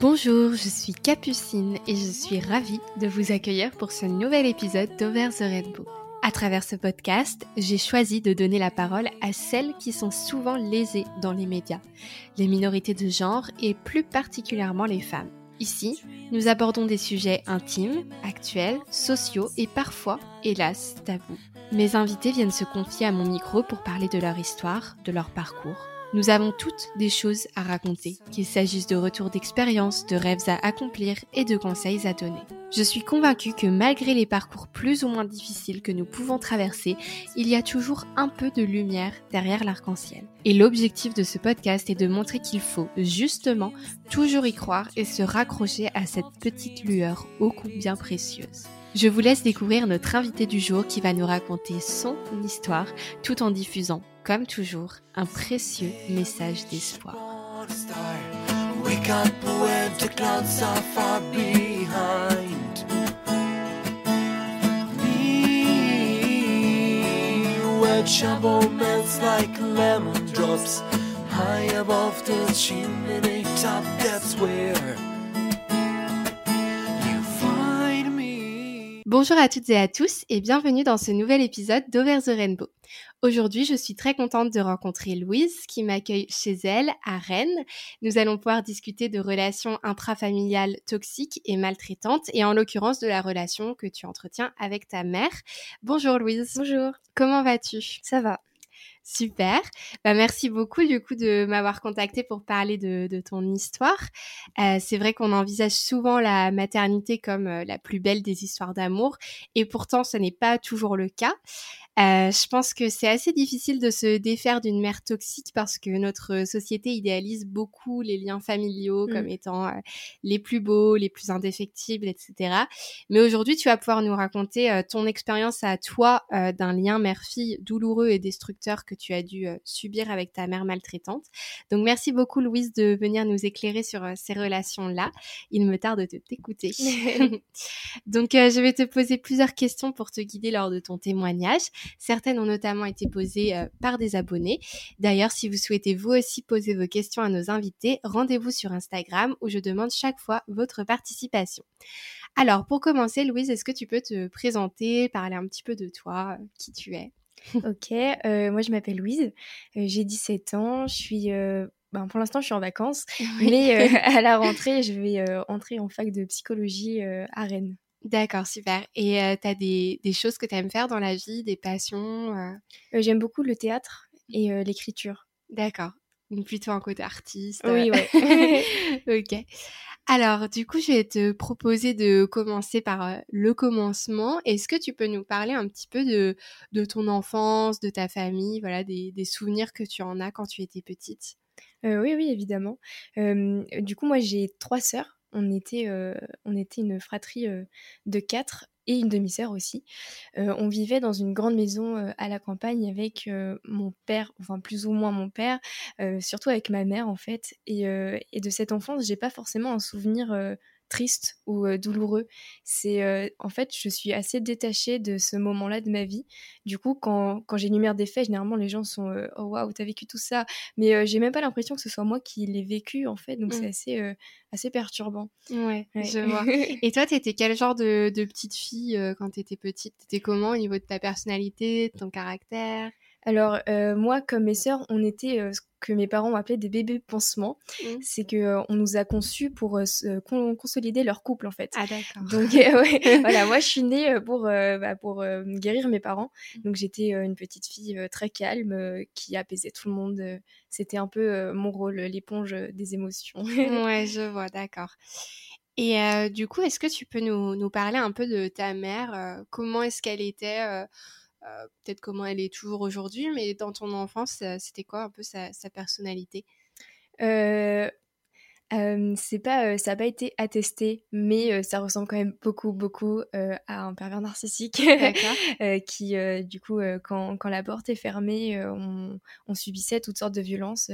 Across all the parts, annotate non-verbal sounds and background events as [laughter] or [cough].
Bonjour, je suis Capucine et je suis ravie de vous accueillir pour ce nouvel épisode d'Over the Rainbow. À travers ce podcast, j'ai choisi de donner la parole à celles qui sont souvent lésées dans les médias, les minorités de genre et plus particulièrement les femmes. Ici, nous abordons des sujets intimes, actuels, sociaux et parfois, hélas, tabous. Mes invités viennent se confier à mon micro pour parler de leur histoire, de leur parcours. Nous avons toutes des choses à raconter, qu'il s'agisse de retours d'expérience, de rêves à accomplir et de conseils à donner. Je suis convaincue que malgré les parcours plus ou moins difficiles que nous pouvons traverser, il y a toujours un peu de lumière derrière l'arc-en-ciel. Et l'objectif de ce podcast est de montrer qu'il faut justement toujours y croire et se raccrocher à cette petite lueur ô combien précieuse. Je vous laisse découvrir notre invité du jour qui va nous raconter son histoire tout en diffusant, comme toujours, un précieux message d'espoir. Bonjour à toutes et à tous et bienvenue dans ce nouvel épisode d'Over the Rainbow. Aujourd'hui, je suis très contente de rencontrer Louise qui m'accueille chez elle à Rennes. Nous allons pouvoir discuter de relations intrafamiliales toxiques et maltraitantes et en l'occurrence de la relation que tu entretiens avec ta mère. Bonjour Louise. Bonjour. Comment vas-tu? Ça va. Super. Bah, merci beaucoup du coup de m'avoir contacté pour parler de, de ton histoire. Euh, c'est vrai qu'on envisage souvent la maternité comme euh, la plus belle des histoires d'amour et pourtant ce n'est pas toujours le cas. Euh, je pense que c'est assez difficile de se défaire d'une mère toxique parce que notre société idéalise beaucoup les liens familiaux comme mmh. étant euh, les plus beaux, les plus indéfectibles, etc. Mais aujourd'hui, tu vas pouvoir nous raconter euh, ton expérience à toi d'un lien mère-fille douloureux et destructeur que tu as dû subir avec ta mère maltraitante. Donc merci beaucoup Louise de venir nous éclairer sur ces relations-là. Il me tarde de t'écouter. [laughs] [laughs] Donc je vais te poser plusieurs questions pour te guider lors de ton témoignage. Certaines ont notamment été posées euh, par des abonnés. D'ailleurs, si vous souhaitez vous aussi poser vos questions à nos invités, rendez-vous sur Instagram où je demande chaque fois votre participation. Alors, pour commencer, Louise, est-ce que tu peux te présenter, parler un petit peu de toi, euh, qui tu es? Ok, euh, moi je m'appelle Louise, j'ai 17 ans, je suis ben, pour l'instant, je suis en vacances, [laughs] mais [laughs] à la rentrée, je vais entrer en fac de psychologie à Rennes. D'accord, super. Et tu as des, des, choses que tu aimes faire dans la vie, des passions J'aime beaucoup le théâtre et l'écriture. D'accord. Donc plutôt un côté artiste. Oui, oui. [laughs] [laughs] ok. Alors, du coup, je vais te proposer de commencer par le commencement. Est-ce que tu peux nous parler un petit peu de, de ton enfance, de ta famille, voilà, des, des, souvenirs que tu en as quand tu étais petite? Oui, oui, évidemment. du coup, moi, j'ai trois sœurs on était, on était une fratrie de quatre et une demi-sœur aussi. on vivait dans une grande maison à la campagne avec mon père, enfin plus ou moins mon père, surtout avec ma mère en fait. Et, et de cette enfance, j'ai pas forcément un souvenir triste ou douloureux. C'est en fait, je suis assez détachée de ce moment-là de ma vie. Du coup, quand, quand j'énumère des faits, généralement les gens sont oh waouh, t'as vécu tout ça, mais j'ai même pas l'impression que ce soit moi qui l'ai vécu en fait. Donc c'est mmh. assez assez perturbant. Ouais, je vois. [laughs] Et toi, t'étais quel genre de, de petite fille quand t'étais petite? T'étais comment au niveau de ta personnalité, de ton caractère? Alors, euh, moi, comme mes sœurs, on était euh, ce que mes parents appelaient des bébés pansements. Mmh. C'est que euh, on nous a conçus pour consolider leur couple, en fait. Ah, d'accord. Donc, [laughs] ouais, [laughs] voilà, moi, je suis née pour, bah, pour guérir mes parents. Mmh. Donc, j'étais une petite fille très calme qui apaisait tout le monde. C'était un peu mon rôle, l'éponge des émotions. [laughs] ouais, je vois, d'accord. Et du coup, est-ce que tu peux nous, nous, parler un peu de ta mère Comment est-ce qu'elle était euh, peut-être comment elle est toujours aujourd'hui, mais dans ton enfance, c'était quoi un peu sa, personnalité? Euh, c'est pas, ça n'a pas été attesté, mais ça ressemble quand même beaucoup, beaucoup à un pervers narcissique [laughs] qui, du coup, quand, quand, la porte est fermée, on, on, subissait toutes sortes de violences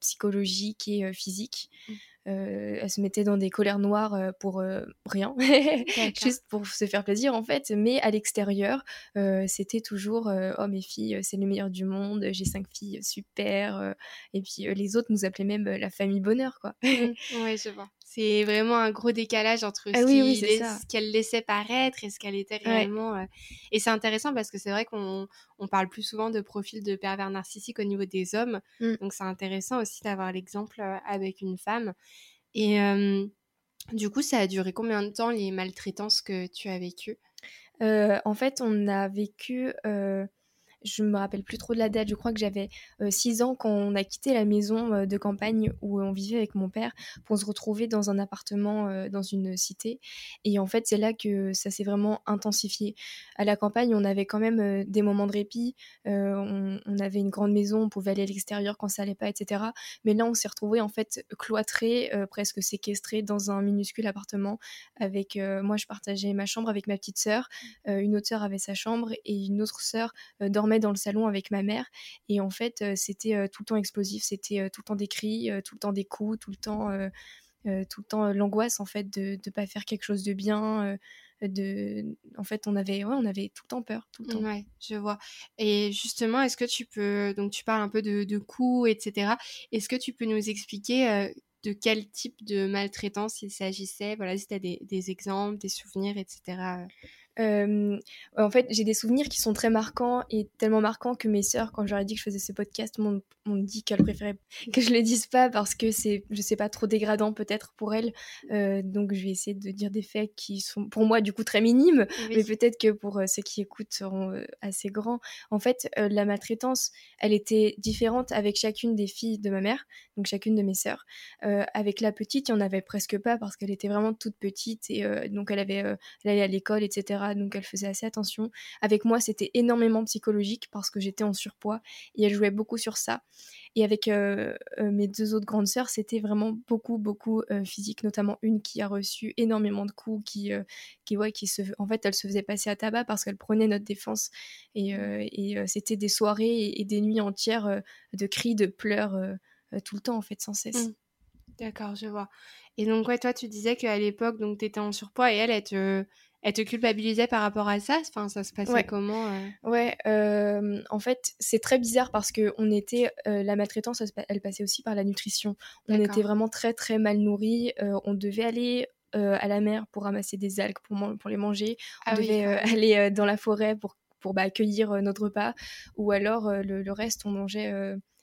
psychologiques et physiques. Mmh. Euh, elle se mettait dans des colères noires euh, pour euh, rien, [laughs] juste pour se faire plaisir en fait. Mais à l'extérieur, c'était toujours oh mes filles, c'est le meilleur du monde. J'ai cinq filles super. et puis les autres nous appelaient même la famille bonheur quoi. [laughs] oui, je vois. C'est vraiment un gros décalage entre Ah ce oui, oui, qu'elle laissait paraître et ce qu'elle était Ouais. réellement, heu et c'est intéressant parce que c'est vrai qu'on on parle plus souvent de profils de pervers narcissiques au niveau des hommes. Mmh. Donc c'est intéressant aussi d'avoir l'exemple, heu, avec une femme et du coup, ça a duré combien de temps les maltraitances que tu as vécues? Heu, en fait, on a vécu, je me rappelle plus trop de la date, je crois que j'avais, heu, 6 ans quand on a quitté la maison, heu, de campagne où on vivait avec mon père pour se retrouver dans un appartement, dans une cité et en fait, c'est là que ça s'est vraiment intensifié. À la campagne, on avait quand même, des moments de répit, on avait une grande maison, on pouvait aller à l'extérieur quand ça allait pas et cetera. Mais là, on s'est retrouvés en fait cloîtrés, heu, presque séquestrés dans un minuscule appartement avec, moi je partageais ma chambre avec ma petite sœur, une autre sœur avait sa chambre et une autre sœur, heu, dormait dans le salon avec ma mère et en fait, heu, c'était, heu, tout le temps explosif, c'était, heu, tout le temps des cris, tout le temps des coups, tout le temps, tout le temps, l'angoisse en fait de pas faire quelque chose de bien, de en fait, on avait ouais, on avait tout le temps peur, tout le temps. Ouais, je vois et justement, est-ce que tu peux donc tu parles un peu de de coups et cetera. Est-ce que tu peux nous expliquer, de quel type de maltraitance il s'agissait? Voilà, si tu as des exemples, des souvenirs et en fait, j'ai des souvenirs qui sont très marquants et tellement marquants que mes sœurs, quand je leur ai dit que je faisais ce podcast, m'ont dit qu'elles préféraient [laughs] que je le dise pas parce que c'est, je sais pas, trop dégradant peut-être pour elles. Donc je vais essayer de dire des faits qui sont pour moi du coup très minimes, mais peut-être que pour, heu, ceux qui écoutent seront, heu, assez grands. En fait, heu, la maltraitance, elle était différente avec chacune des filles de ma mère, donc chacune de mes sœurs. Avec la petite, il y en avait presque pas parce qu'elle était vraiment toute petite et donc elle avait, elle allait à l'école et cetera, donc elle faisait assez attention. Avec moi, c'était énormément psychologique parce que j'étais en surpoids et elle jouait beaucoup sur ça. Et avec, heu heu, mes 2 autres grandes sœurs, c'était vraiment beaucoup, beaucoup, heu, physique, notamment une qui a reçu énormément de coups, qui, qui ouais, qui se en fait, elle se faisait passer à tabac parce qu'elle prenait notre défense et c'était des soirées et des nuits entières, de cris, de pleurs, tout le temps, en fait, sans cesse. Mmh. D'accord, je vois et donc toi, tu disais qu'à l'époque, donc étais en surpoids et elle, elle te elle te culpabilisait par rapport à ça? Enfin, ça se passait Ouais. comment, heu? Ouais, en fait, c'est très bizarre parce qu'on était, heu, la maltraitance, elle passait aussi par la nutrition. On était vraiment très, très mal nourris, on devait aller, à la mer pour ramasser des algues pour les manger. On Ah devait, même. aller, dans la forêt pour pour, bah, notre repas ou alors, le le reste, on mangeait,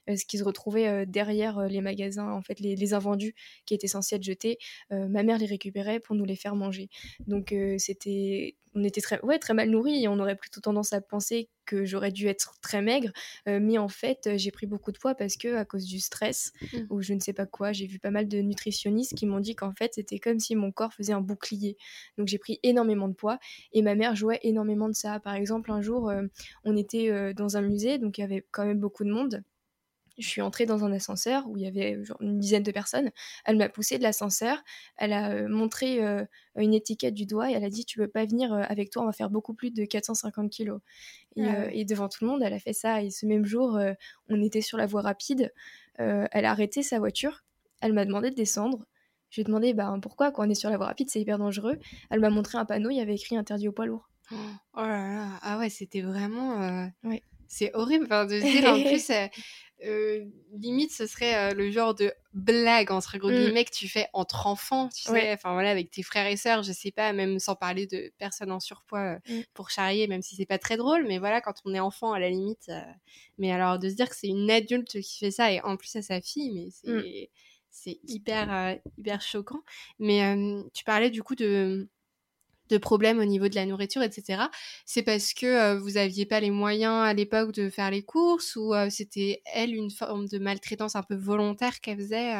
ce qui se retrouvait, heu, derrière, heu, les magasins, en fait, les les invendus qui étaient censés être jetés. Ma mère les récupérait pour nous les faire manger. Donc c'était on était très ouais, très mal nourris et on aurait plutôt tendance à penser que j'aurais dû être très maigre, mais en fait, j'ai pris beaucoup de poids parce qu'à cause du stress Mmh. ou je ne sais pas quoi, j'ai vu pas mal de nutritionnistes qui m'ont dit qu'en fait, c'était comme si mon corps faisait un bouclier. Donc j'ai pris énormément de poids et ma mère jouait énormément de ça. Par exemple, un jour, on était, dans un musée, donc il y avait quand même beaucoup de monde. Je suis entrée dans un ascenseur où il y avait genre une dizaine de personnes. Elle m'a poussée de l'ascenseur, elle a, heu, montré, heu, une étiquette du doigt et elle a dit: «Tu veux pas venir, heu, avec toi, on va faire beaucoup plus de 450 kilogrammes» et Ah et devant tout le monde, elle a fait ça et ce même jour, on était sur la voie rapide, elle a arrêté sa voiture, elle m'a demandé de descendre. Je lui ai demandé: «Ben, pourquoi? Quand on est sur la voie rapide, c'est hyper dangereux». Elle m'a montré un panneau, il y avait écrit: «Interdit aux poids lourds». Oh là là, ah ouais, c'était vraiment, Ouais. c'est horrible, enfin, de se dire en [laughs] plus, heu, limite ce serait, heu, le genre de «blague» entre gros Mmh. guillemets que tu fais entre enfants, tu Ouais. sais? Enfin voilà, avec tes frères et sœurs, je sais pas, même sans parler de personnes en surpoids, heu, Mmh. pour charrier, même si c'est pas très drôle, mais voilà, quand on est enfant à la limite, mais alors de se dire que c'est une adulte qui fait ça et en plus à sa fille, mais Mmh. c'est c'est hyper, hyper choquant. Mais tu parlais du coup de de problèmes au niveau de la nourriture et cetera. C'est parce que, heu, vous aviez pas les moyens à l'époque de faire les courses ou, heu, c'était elle une forme de maltraitance un peu volontaire qu'elle faisait,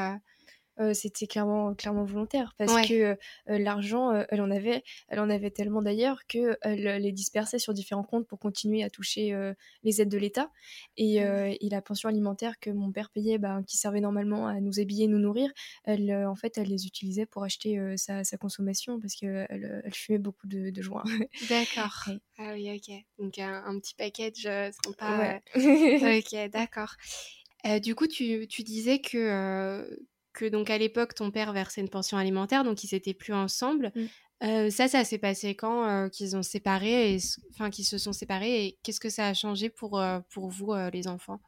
c'était clairement clairement volontaire parce Ouais. que, l'argent, elle en avait elle en avait tellement d'ailleurs qu'elle les dispersait sur différents comptes pour continuer à toucher, les aides de l'État et ouais. et la pension alimentaire que mon père payait, ben, qui servait normalement à nous habiller, nous nourrir, elle, en fait, elle les utilisait pour acheter, sa sa consommation parce qu'elle, elle fumait beaucoup de de joints. D'accord. [laughs] Ouais. Ah oui, OK. Donc un un petit package, Ouais. sympa, heu, [laughs] OK, d'accord. Du coup, tu tu disais que, que donc à l'époque, ton père versait une pension alimentaire, donc ils étaient plus ensemble. Mmh. Heu, ça, ça s'est passé quand, heu, qu'ils ont séparé et enfin qu'ils se sont séparés et qu'est-ce que ça a changé pour, heu, pour vous, heu, les enfants?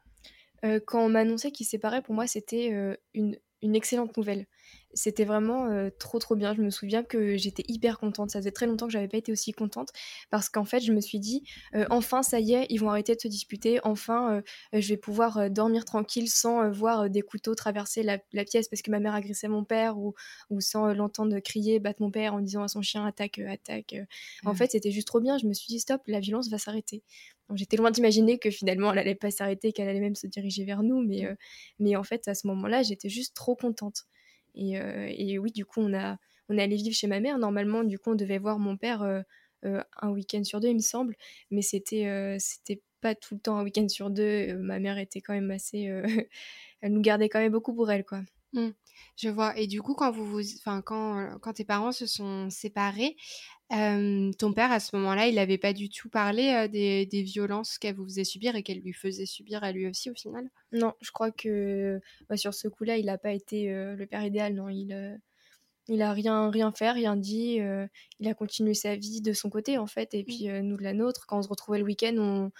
Quand on m'a annoncé qu'ils se séparaient, pour moi, c'était, une une excellente nouvelle. C'était vraiment trop trop bien. Je me souviens que j'étais hyper contente. Ça faisait très longtemps que j'avais pas été aussi contente parce qu'en fait, je me suis dit enfin ça y est, ils vont arrêter de se disputer. Enfin, je vais pouvoir dormir tranquille sans voir des couteaux traverser la, pièce parce que ma mère agressait mon père ou, ou sans l'entendre crier, battre mon père en disant à son chien attaque, attaque. En fait, c'était juste trop bien. Je me suis dit stop, la violence va s'arrêter. J'étais loin d'imaginer que finalement elle allait pas s'arrêter, qu'elle allait même se diriger vers nous, mais, mais en fait à ce moment-là j'étais juste trop contente. Euh, et, oui, du coup, on, a, on est allé vivre chez ma mère. Normalement, du coup, on devait voir mon père euh, euh, un week-end sur deux, il me semble. Mais c'était c'était pas tout le temps un week-end sur deux. ma mère était quand même assez. [laughs] elle nous gardait quand même beaucoup pour elle, quoi. Mmh. Je vois. Et du coup, quand vous, vous, enfin, quand, quand tes parents se sont séparés, ton père à ce moment-là, il n'avait pas du tout parlé des, des, violences qu'elle vous faisait subir et qu'elle lui faisait subir à lui aussi au final? Non, je crois que bah, sur ce coup-là, il n'a pas été le père idéal. Non, il, il a rien rien fait, rien dit. il a continué sa vie de son côté en fait, et mmh. puis nous de la nôtre. Quand on se retrouvait le week-end, on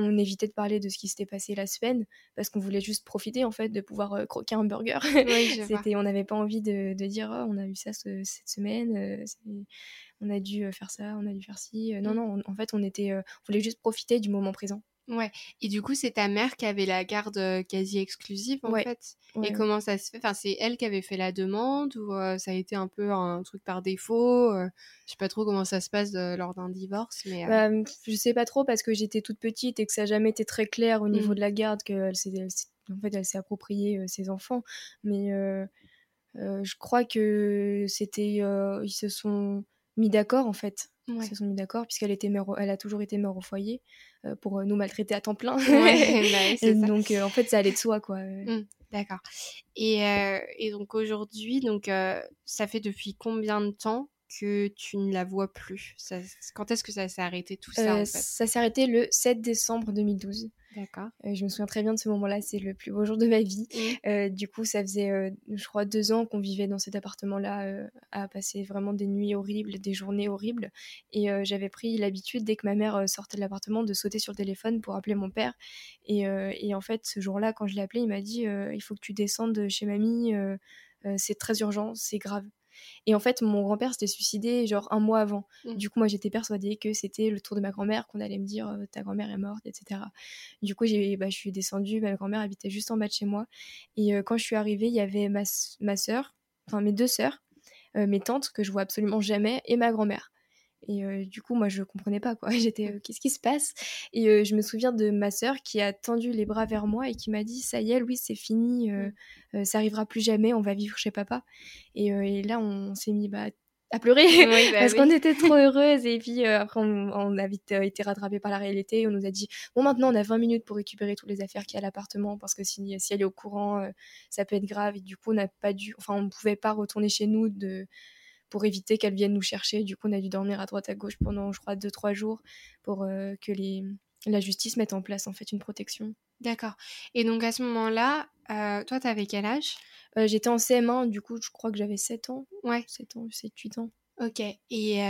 on évitait de parler de ce qui s'était passé la semaine parce qu'on voulait juste profiter en fait de pouvoir euh, croquer un burger. [laughs] C'était, on n'avait pas envie de, dire oh, on a eu ça cette semaine, euh, on a dû euh, faire ça, on a dû faire ci. non, mmh. non, en fait on était, on voulait juste profiter du moment présent. Ouais. Et du coup, c'est ta mère qui avait la garde quasi exclusive, en fait. et comment ça se fait? Enfin, c'est elle qui avait fait la demande ou ça a été un peu un truc par défaut Je sais pas trop comment ça se passe lors d'un divorce, mais. Bah, je sais pas trop parce que j'étais toute petite et que ça n'a jamais été très clair au niveau mmh. de la garde qu'elle s'est, en fait, elle s'est appropriée ses enfants. Mais je crois que c'était, ils se sont mis d'accord en fait. Ils se sont mis d'accord puisqu'elle était mère, elle a toujours été mère au foyer. Euh, pour euh, nous maltraiter à temps plein. [laughs] Bah [laughs] donc euh, en fait ça allait de soi quoi. Mmh, d'accord. Et, et, donc aujourd'hui, donc ça fait depuis combien de temps que tu ne la vois plus? Ça, Quand est-ce que ça s'est arrêté tout ça en fait? Ça s'est arrêté le 7 décembre 2012. D'accord. Euh, je me souviens très bien de ce moment-là, c'est le plus beau jour de ma vie. Mmh. Euh, du coup, ça faisait, euh, je crois, deux ans qu'on vivait dans cet appartement-là, à passer vraiment des nuits horribles, des journées horribles. Et j'avais pris l'habitude, dès que ma mère sortait de l'appartement, de sauter sur le téléphone pour appeler mon père. Et, et en fait, ce jour-là, quand je l'ai appelé, il m'a dit Il faut que tu descendes chez mamie, c'est très urgent, c'est grave. Et en fait, mon grand-père s'était suicidé genre un mois avant. Mmh. Du coup, moi, j'étais persuadée que c'était le tour de ma grand-mère, qu'on allait me dire euh, ta grand-mère est morte, etc. Du coup, j'ai, bah, je suis descendue, ma grand-mère habitait juste en bas de chez moi. Et euh, quand je suis arrivée, il y avait ma, ma soeur, enfin mes deux sœurs, euh, mes tantes que je vois absolument jamais, et ma grand-mère. Et du coup, moi, je comprenais pas, quoi. [laughs] J'étais, qu'est-ce qui se passe? Et je me souviens de ma sœur qui a tendu les bras vers moi et qui m'a dit, ça y est, Louis, c'est fini, mmh. ça arrivera plus jamais, on va vivre chez papa. Et, là, on, s'est mis bah, à pleurer [laughs] bah parce qu'on [laughs] était trop heureuses. Et puis après, on, a vite été rattrapé par la réalité. On nous a dit, bon, maintenant, on a 20 minutes pour récupérer toutes les affaires qu'il y a à l'appartement parce que si, si elle est au courant, ça peut être grave. Et du coup, on n'a pas dû, enfin, on ne pouvait pas retourner chez nous de pour éviter qu'elles viennent nous chercher. Du coup, on a dû dormir à droite à gauche pendant, je crois, 2-3 jours pour euh, que les, la justice mette en place en fait une protection. D'accord. Et donc à ce moment-là, euh, toi, t'avais quel âge? Euh, J'étais en CM1, du coup, je crois que j'avais 7 ans. Ouais. 7 ans, 7, 8 ans. Ok. Et,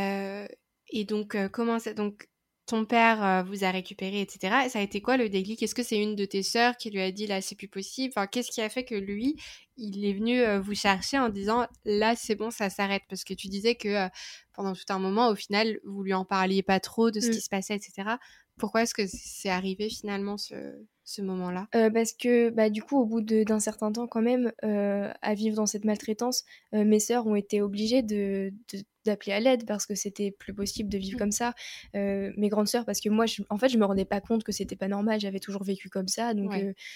et donc, comment ça. Donc, ton père euh, vous a récupéré, etc. ça a été quoi le déclic? Est-ce que c'est une de tes sœurs qui lui a dit là c'est plus possible? Enfin, qu'est-ce qui a fait que lui, il est venu euh, vous chercher en disant là c'est bon, ça s'arrête? Parce que tu disais que euh, pendant tout un moment, au final, vous lui en parliez pas trop de ce mmh. qui se passait, etc. Pourquoi est-ce que c'est arrivé finalement ce, ce moment-là? Parce que bah, du coup, au bout d'un certain temps quand même, à vivre dans cette maltraitance, mes sœurs ont été obligées de, d'appeler à l'aide parce que c'était plus possible de vivre mmh. comme ça. mes grandes sœurs, parce que moi, en fait, je me rendais pas compte que c'était pas normal. J'avais toujours vécu comme ça, donc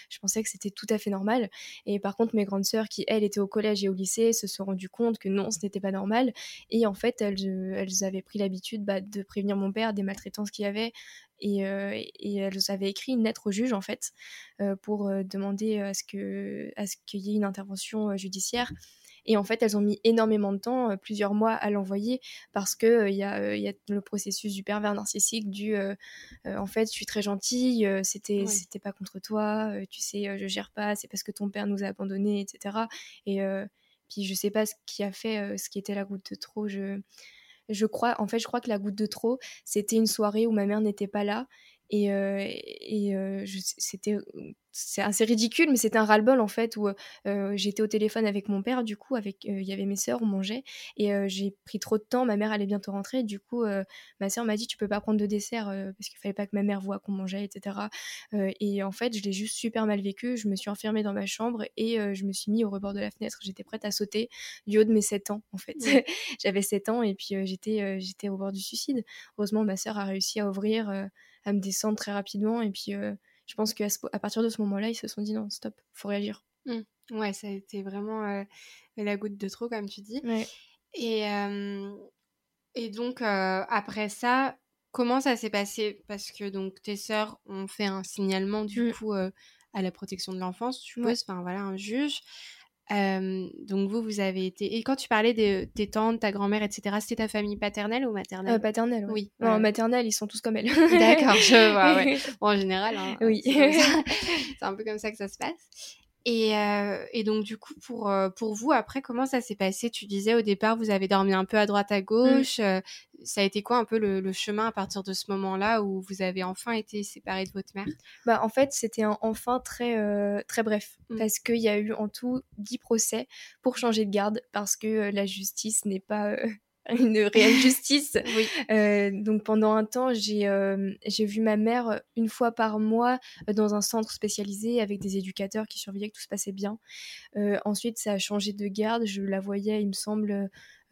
je pensais que c'était tout à fait normal. Et par contre, mes grandes sœurs, qui elles étaient au collège et au lycée, se sont rendues compte que non, ce n'était pas normal. Et en fait, elles, elles avaient pris l'habitude bah, de prévenir mon père des maltraitances qu'il y avait. Et, et, elles avaient écrit une lettre au juge en fait pour demander à ce que à ce qu'il y ait une intervention judiciaire et en fait, elles ont mis énormément de temps, euh, plusieurs mois, à l'envoyer parce que euh, il y, a, y, a le processus du pervers narcissique du euh, en fait, je suis très gentille, c'était c'était pas contre toi, tu sais, je gère pas, c'est parce que ton père nous a abandonnés, etc. Et puis je sais pas ce qui a fait, ce qui était la goutte de trop. Je je crois, en fait, je crois que la goutte de trop, c'était une soirée où ma mère n'était pas là et, et c'était c'est assez ridicule, mais c'était un ras-le-bol en fait où j'étais au téléphone avec mon père, du coup, avec il y avait mes sœurs, on mangeait, et j'ai pris trop de temps. Ma mère allait bientôt rentrer, du coup, ma sœur m'a dit tu peux pas prendre de dessert parce qu'il fallait pas que ma mère voit qu'on mangeait, etc. et en fait, je l'ai juste super mal vécu. Je me suis enfermée dans ma chambre et je me suis mis au rebord de la fenêtre. J'étais prête à sauter du haut de mes 7 ans en fait. [laughs] J'avais 7 ans et puis j'étais j'étais au bord du suicide. Heureusement, ma sœur a réussi à ouvrir, à me descendre très rapidement et puis je pense qu'à à partir de ce moment-là, ils se sont dit non, stop, faut réagir. Mmh. Ouais, ça a été vraiment euh, la goutte de trop, comme tu dis. Et, et donc, euh, après ça, comment ça s'est passé? Parce que donc tes sœurs ont fait un signalement, du mmh. coup, euh, à la protection de l'enfance, tu suppose, enfin voilà, un juge donc vous, vous avez été... Et quand tu parlais de tes tantes, ta grand-mère, etc., c'était ta famille paternelle ou maternelle? Euh, Paternelle, oui. Non, maternelle, ils sont tous comme elle. D'accord, je vois, ouais. [laughs] Bon, en général, hein, oui. [laughs] c'est un peu comme ça que ça se passe. Et, euh, et, donc, du coup, pour, euh, pour vous, après, comment ça s'est passé? Tu disais au départ, vous avez dormi un peu à droite, à mmh. gauche. Euh, ça a été quoi un peu le, chemin à partir de ce moment-là où vous avez enfin été séparés de votre mère? Bah, En fait, c'était un enfin très, très bref. Mmh. Parce qu'il y a eu en tout 10 procès pour changer de garde parce que la justice n'est pas [laughs] une réelle justice. [laughs] oui. Euh, donc pendant un temps, j'ai euh, j'ai vu ma mère une fois par mois euh, dans un centre spécialisé avec des éducateurs qui surveillaient que tout se passait bien. ensuite, ça a changé de garde. Je la voyais, il me semble, euh,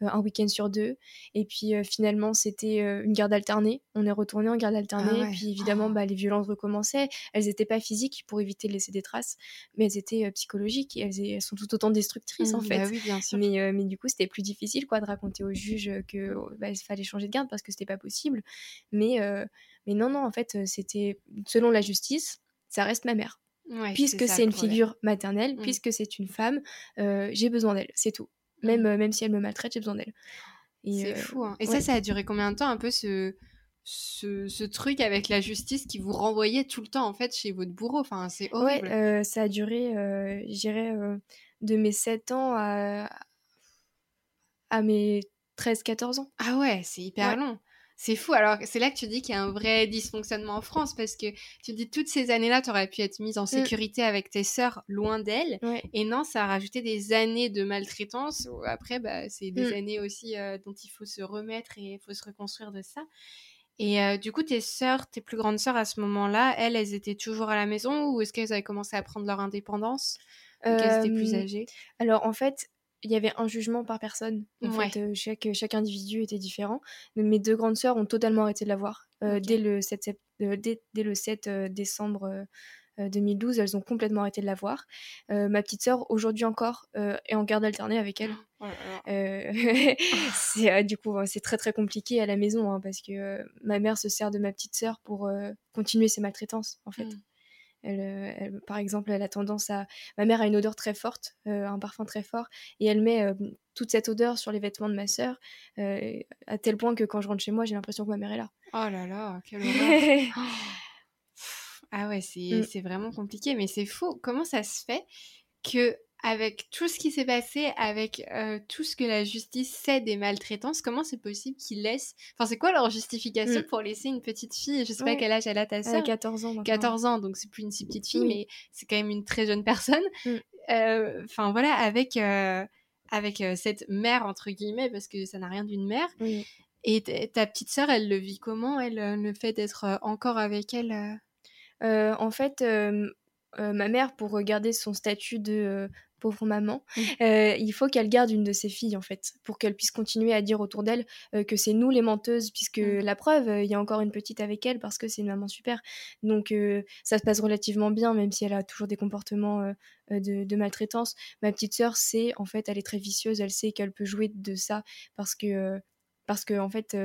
un week-end sur deux. Et puis euh, finalement, c'était euh, une garde alternée. On est retourné en garde alternée. Ah puis évidemment, oh. bah, les violences recommençaient. Elles n'étaient pas physiques pour éviter de laisser des traces, mais elles étaient psychologiques et elles, sont tout autant destructrices en mmh, fait. Bah oui, bien sûr. Mais, mais du coup, c'était plus difficile quoi, de raconter au juge qu'il bah, fallait changer de garde parce que c'était pas possible. Mais, mais non, non, en fait, c'était selon la justice, ça reste ma mère. puisque c'est une figure maternelle, mmh. puisque c'est une femme, j'ai besoin d'elle, c'est tout. Même, mmh. euh, même si elle me maltraite, j'ai besoin d'elle. C'est euh, fou. Hein. Et ça, ça a duré combien de temps un peu ce, ce, ce, truc avec la justice qui vous renvoyait tout le temps en fait chez votre bourreau? Enfin, c'est horrible. Ouais, euh, ça a duré, euh, j'irais, de mes 7 ans à, à mes 13-14 ans. Ah ouais, c'est hyper long. C'est fou. Alors, c'est là que tu dis qu'il y a un vrai dysfonctionnement en France parce que tu dis toutes ces années-là, tu aurais pu être mise en mmh. sécurité avec tes sœurs loin d'elles. Et non, ça a rajouté des années de maltraitance. Après, bah, c'est des mmh. années aussi euh, dont il faut se remettre et il faut se reconstruire de ça. Et euh, du coup, tes sœurs, tes plus grandes sœurs à ce moment-là, elles, elles étaient toujours à la maison ou est-ce qu'elles avaient commencé à prendre leur indépendance ou qu'elles étaient plus âgées? Alors, en fait, il y avait un jugement par personne. En fait, euh, chaque, chaque individu était différent. mes deux grandes sœurs ont totalement arrêté de la voir. Euh, dès, le 7 euh, dès, le 7 décembre 2012, elles ont complètement arrêté de la voir. ma petite sœur, aujourd'hui encore, est en garde alternée avec elle. Oh [laughs] c'est, du coup, c'est très très compliqué à la maison hein, parce que ma mère se sert de ma petite sœur pour continuer ses maltraitances, en fait. Mmh. Euh, elle, par exemple, elle a tendance à. Ma mère a une odeur très forte, euh, un parfum très fort, et elle met euh, toute cette odeur sur les vêtements de ma sœur, à tel point que quand je rentre chez moi, j'ai l'impression que ma mère est là. Oh là là, quelle [laughs] horreur Ah ouais, mm. c'est vraiment compliqué, mais c'est fou. Comment ça se fait que avec tout ce qui s'est passé, avec euh, tout ce que la justice sait des maltraitances, comment c'est possible qu'ils laissent... Enfin, c'est quoi leur justification mm. pour laisser une petite fille? Je sais pas quel âge elle a ta sœur. 14 ans. 14 ans, donc c'est plus une si petite fille, mais c'est quand même une très jeune personne. Mm. Euh, enfin, voilà, avec, euh, avec cette mère, entre guillemets, parce que ça n'a rien d'une mère. Et ta petite sœur, elle le vit comment, elle, le fait d'être encore avec elle En fait... ma mère, pour garder son statut de pauvre maman, mmh. euh, il faut qu'elle garde une de ses filles en fait, pour qu'elle puisse continuer à dire autour d'elle euh, que c'est nous les menteuses, puisque mmh. la preuve, il y a encore une petite avec elle parce que c'est une maman super. Donc euh, ça se passe relativement bien, même si elle a toujours des comportements de, de, maltraitance. Ma petite sœur sait, en fait, elle est très vicieuse, elle sait qu'elle peut jouer de ça parce que parce que en fait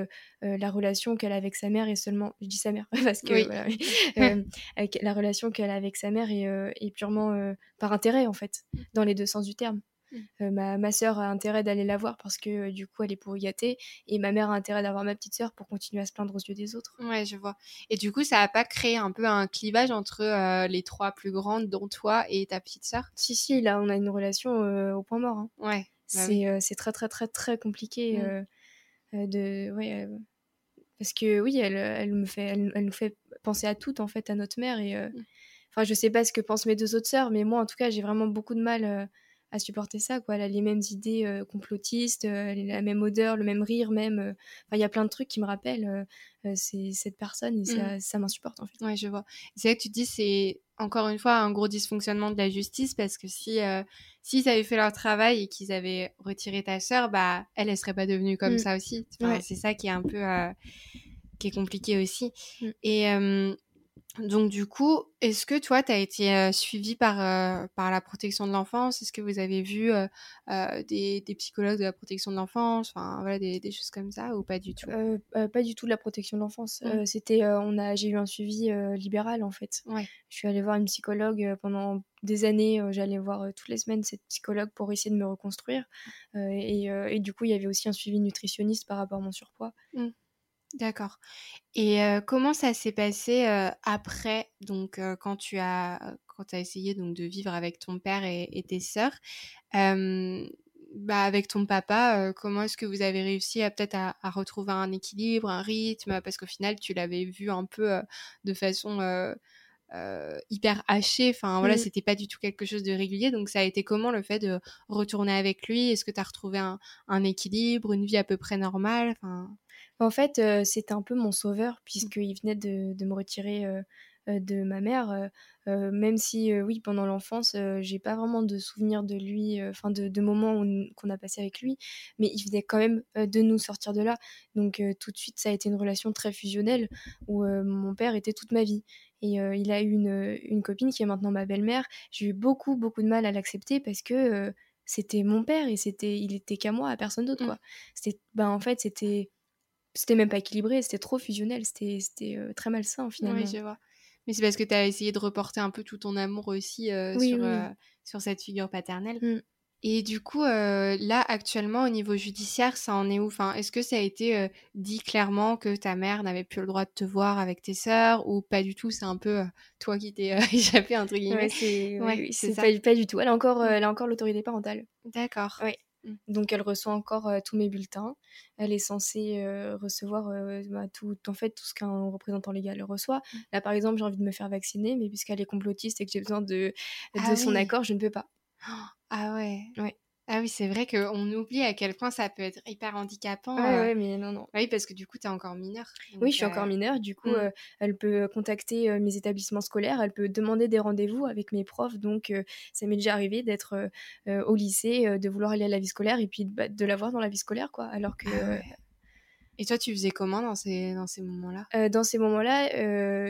la relation qu'elle a avec sa mère est seulement je dis sa mère [laughs] parce que [laughs] la relation qu'elle a avec sa mère est, purement par intérêt en fait dans les deux sens du terme mmh. ma, ma soeur a intérêt d'aller la voir parce que du coup elle est pour y gâter et ma mère a intérêt d'avoir ma petite soeur pour continuer à se plaindre aux yeux des autres. Ouais, je vois. Et du coup, ça a pas créé un peu un clivage entre les trois plus grandes, dont toi et ta petite soeur Si, si, là on a une relation au point mort. Hein. Ouais. Bah c'est très très très très compliqué. Mmh. Euh, de ouais, euh, parce que oui, elle, elle me fait, elle, nous fait penser à toutes en fait, à notre mère et euh, mmh. enfin, je sais pas ce que pensent mes deux autres sœurs, mais moi, en tout cas, j'ai vraiment beaucoup de mal à supporter ça, quoi. Elle a les mêmes idées complotistes, la même odeur, le même rire, même. Enfin, il y a plein de trucs qui me rappellent c'est cette personne et ça, mmh. ça m'insupporte, en fait. Ouais, je vois. C'est vrai que tu dis, c'est encore une fois un gros dysfonctionnement de la justice parce que si s'ils avaient fait leur travail et qu'ils avaient retiré ta sœur, bah elle, elle serait pas devenue comme mmh. ça aussi. C'est ça qui est un peu qui est compliqué aussi. Mmh. Et donc du coup, est-ce que toi, tu as été euh, suivi par, euh, par la protection de l'enfance? Est-ce que vous avez vu euh, des, des, psychologues de la protection de l'enfance? Enfin, voilà, des, des, choses comme ça ou pas du tout? Pas du tout de la protection de l'enfance. Mmh. C'était, on a, j'ai eu un suivi libéral en fait. Ouais. Je suis allée voir une psychologue pendant des années. J'allais voir toutes les semaines cette psychologue pour essayer de me reconstruire. Et, et, du coup, il y avait aussi un suivi nutritionniste par rapport à mon surpoids. Mmh. D'accord. Et comment ça s'est passé après, donc quand tu as quand as essayé donc de vivre avec ton père et, tes sœurs, bah, avec ton papa, comment est-ce que vous avez réussi à peut-être à, retrouver un équilibre, un rythme, parce qu'au final tu l'avais vu un peu de façon hyper hachée. Enfin voilà, mmh. c'était pas du tout quelque chose de régulier. Donc ça a été comment le fait de retourner avec lui? Est-ce que tu as retrouvé un, un, équilibre, une vie à peu près normale? Enfin... En fait, c'était un peu mon sauveur, mmh. puisqu'il venait de, de, me retirer de ma mère. même si, oui, pendant l'enfance, j'ai pas vraiment de souvenirs de lui, enfin de, de, moments qu'on a passé avec lui, mais il venait quand même de nous sortir de là. Donc tout de suite, ça a été une relation très fusionnelle, où mon père était toute ma vie. Et il a eu une, une, copine qui est maintenant ma belle-mère. J'ai eu beaucoup, beaucoup de mal à l'accepter parce que c'était mon père et c'était il était qu'à moi, à personne d'autre. Mmh. quoi. C'était, ben, en fait, c'était c'était même pas équilibré, c'était trop fusionnel, c'était euh, très malsain finalement. Oui, je vois. Mais c'est parce que tu as essayé de reporter un peu tout ton amour aussi euh, sur, euh, sur cette figure paternelle. Mmh. Et du coup, là, actuellement, au niveau judiciaire, ça en est où? Enfin, Est-ce que ça a été dit clairement que ta mère n'avait plus le droit de te voir avec tes sœurs ou pas du tout? C'est un peu toi qui t'es [laughs] échappé, entre guillemets. c'est ouais, pas, pas, du tout. Elle a encore, elle a encore l'autorité parentale. D'accord. Oui. Mmh. Donc elle reçoit encore tous mes bulletins. Elle est censée recevoir bah, tout, en fait tout ce qu'un représentant légal reçoit. Mmh. Là par exemple j'ai envie de me faire vacciner, mais puisqu'elle est complotiste et que j'ai besoin de, ah de son accord, je ne peux pas. Ah ouais. Ouais. Ah oui, c'est vrai qu'on oublie à quel point ça peut être hyper handicapant. Ah ouais, mais non, non. Oui, parce que du coup, tu es encore mineur. oui, je suis encore mineure. Du coup, mmh. elle peut contacter mes établissements scolaires, elle peut demander des rendez-vous avec mes profs. Donc, ça m'est déjà arrivé d'être au lycée, de vouloir aller à la vie scolaire et puis bah, de la voir dans la vie scolaire, quoi. Alors que. Ah et toi, tu faisais comment dans ces, dans ces moments-là? Dans ces moments-là,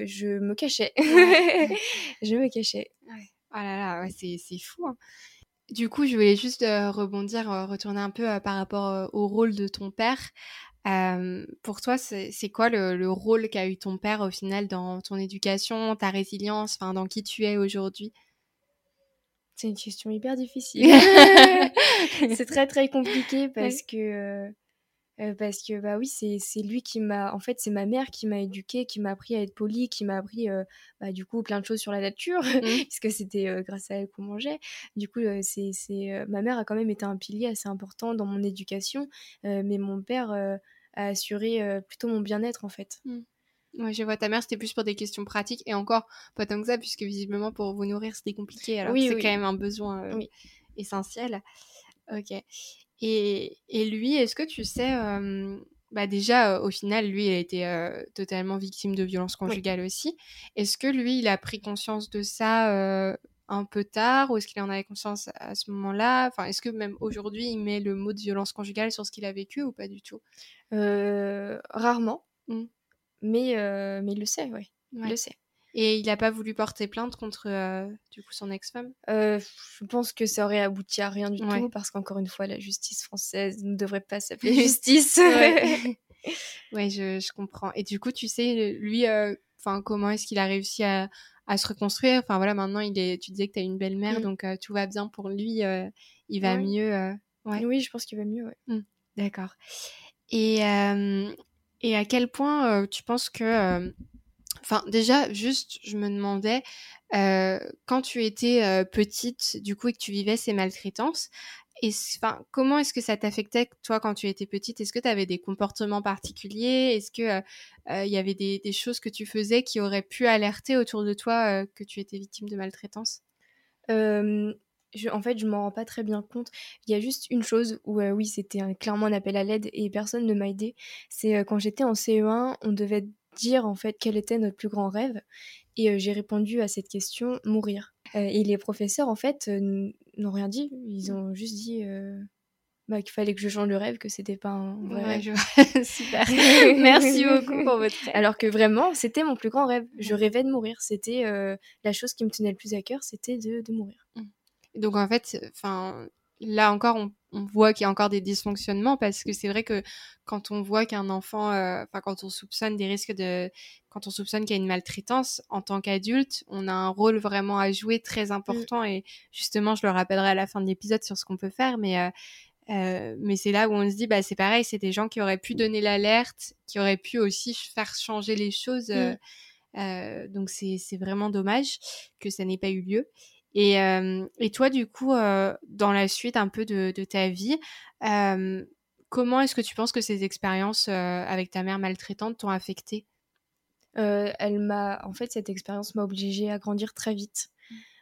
je me cachais. je me cachais. Ouais. [laughs] Oh là là, c'est fou. Hein. Du coup, je voulais juste euh, rebondir, euh, retourner un peu euh, par rapport au rôle de ton père. pour toi, c'est quoi le, rôle qu'a eu ton père au final dans ton éducation, ta résilience, enfin dans qui tu es aujourd'hui? C'est une question hyper difficile. [laughs] c'est très très compliqué parce que parce que bah oui c'est lui qui m'a en fait c'est ma mère qui m'a éduquée qui m'a appris à être polie qui m'a appris bah, du coup plein de choses sur la nature [laughs] mmh. puisque c'était grâce à elle qu'on mangeait du coup c'est ma mère a quand même été un pilier assez important dans mon éducation mais mon père a assuré plutôt mon bien-être en fait mmh. Ouais, je vois, ta mère, c'était plus pour des questions pratiques, et encore, pas tant que ça, puisque visiblement, pour vous nourrir, c'était compliqué, alors c'est quand même un besoin essentiel. Ok. Et, et lui, est-ce que tu sais, bah déjà, au final, lui, il a été totalement victime de violences conjugales aussi. Est-ce que lui, il a pris conscience de ça un peu tard ou est-ce qu'il en avait conscience à ce moment-là? Enfin, est-ce que même aujourd'hui, il met le mot de violence conjugale sur ce qu'il a vécu ou pas du tout? Rarement, mmh. mais, mais il le sait, oui. Ouais. Il le sait. Et il n'a pas voulu porter plainte contre euh, du coup son ex-femme? Euh, Je pense que ça aurait abouti à rien du tout parce qu'encore une fois, la justice française ne devrait pas s'appeler [laughs] justice. [laughs] ouais, je, je, comprends. Et du coup, tu sais, lui, euh, comment est-ce qu'il a réussi à, à, se reconstruire? Enfin voilà, maintenant, il est. Tu disais que tu as une belle-mère, mm. donc tout va bien pour lui. il va mieux. Ouais. Oui, je pense qu'il va mieux. Mm. D'accord. Et, et à quel point tu penses que Enfin, déjà, juste, je me demandais, euh, quand tu étais euh, petite, du coup, et que tu vivais ces maltraitances, Et enfin, comment est-ce que ça t'affectait, toi, quand tu étais petite? Est-ce que tu avais des comportements particuliers? Est-ce que il y avait des, choses que tu faisais qui auraient pu alerter autour de toi que tu étais victime de maltraitance? En fait, je m'en rends pas très bien compte. Il y a juste une chose où, oui, c'était clairement un appel à l'aide et personne ne m'a aidé. C'est quand j'étais en CE1, on devait dire en fait quel était notre plus grand rêve. Et j'ai répondu à cette question mourir. et les professeurs, en fait, n'ont rien dit. Ils ont juste dit bah, qu'il fallait que je change de rêve, que c'était pas un vrai rêve. [laughs] [laughs] Super. [laughs] Merci beaucoup pour votre rêve. Alors que vraiment, c'était mon plus grand rêve. Je rêvais de mourir. C'était la chose qui me tenait le plus à cœur, c'était de, de, mourir. Mmh. Donc en fait, enfin, là encore, on, voit qu'il y a encore des dysfonctionnements parce que c'est vrai que quand on voit qu'un enfant, euh, enfin quand on soupçonne des risques de, quand on soupçonne qu'il y a une maltraitance en tant qu'adulte, on a un rôle vraiment à jouer très mmh. important et justement, je le rappellerai à la fin de l'épisode sur ce qu'on peut faire, mais euh, euh, mais c'est là où on se dit, bah c'est pareil, c'est des gens qui auraient pu donner l'alerte, qui auraient pu aussi faire changer les choses. Mmh. donc c'est vraiment dommage que ça n'ait pas eu lieu. Et, et toi, du coup, dans la suite un peu de, de ta vie, comment est-ce que tu penses que ces expériences avec ta mère maltraitante t'ont affecté Elle m'a, en fait, cette expérience m'a obligée à grandir très vite.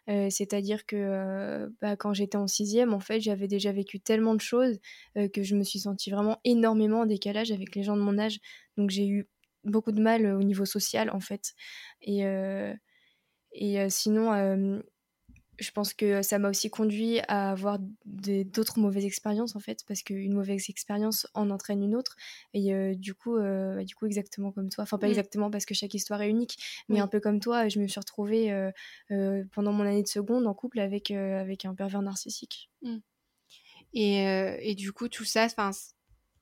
Mmh. C'est-à-dire que bah, quand j'étais en sixième, en fait, j'avais déjà vécu tellement de choses que je me suis sentie vraiment énormément en décalage avec les gens de mon âge. Donc j'ai eu beaucoup de mal au niveau social, en fait. Et, et sinon, je pense que ça m'a aussi conduit à avoir d'autres mauvaises expériences en fait parce qu'une mauvaise expérience en entraîne une autre. Et du coup bah, du coup exactement comme toi. Enfin pas exactement parce que chaque histoire est unique mais un peu comme toi je me suis retrouvée pendant mon année de seconde en couple avec avec un pervers narcissique. Mmh. et, et, du coup tout ça enfin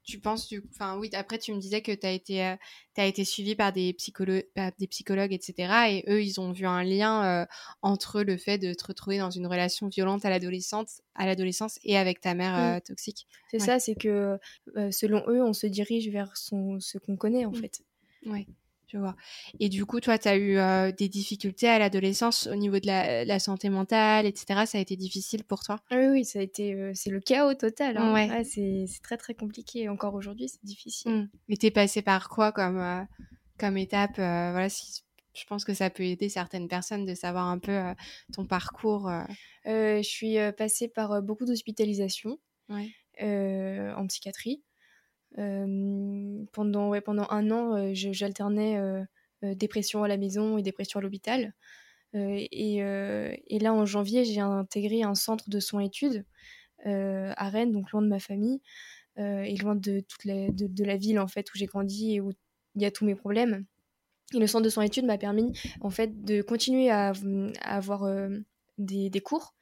tu penses du enfin oui après tu me disais que tu as été euh, as été suivi par des psychologues des psychologues etc et eux ils ont vu un lien euh, entre le fait de te retrouver dans une relation violente à l'adolescence à l'adolescence et avec ta mère euh, toxique. C'est ça c'est que selon eux on se dirige vers son ce qu'on connaît en mmh. fait. Ouais vois. Et du coup, toi, tu as eu euh, des difficultés à l'adolescence au niveau de la, santé mentale, etc. Ça a été difficile pour toi? Oui, oui, ça a été, euh, c'est le chaos total. Hein. Ouais. c'est très, très compliqué. Encore aujourd'hui, c'est difficile. Mmh. Et t'es passé par quoi comme, euh, comme étape Voilà, si, je pense que ça peut aider certaines personnes de savoir un peu ton parcours. je suis passée par beaucoup d'hospitalisations en psychiatrie pendant, ouais, pendant un an, j'alternais dépression à la maison et dépression à l'hôpital. Et, et, là, en janvier, j'ai intégré un centre de soins études à Rennes, donc loin de ma famille et loin de, toute la, de, la ville en fait où j'ai grandi et où il y a tous mes problèmes. Et le centre de soins études m'a permis en fait de continuer à avoir des, des, cours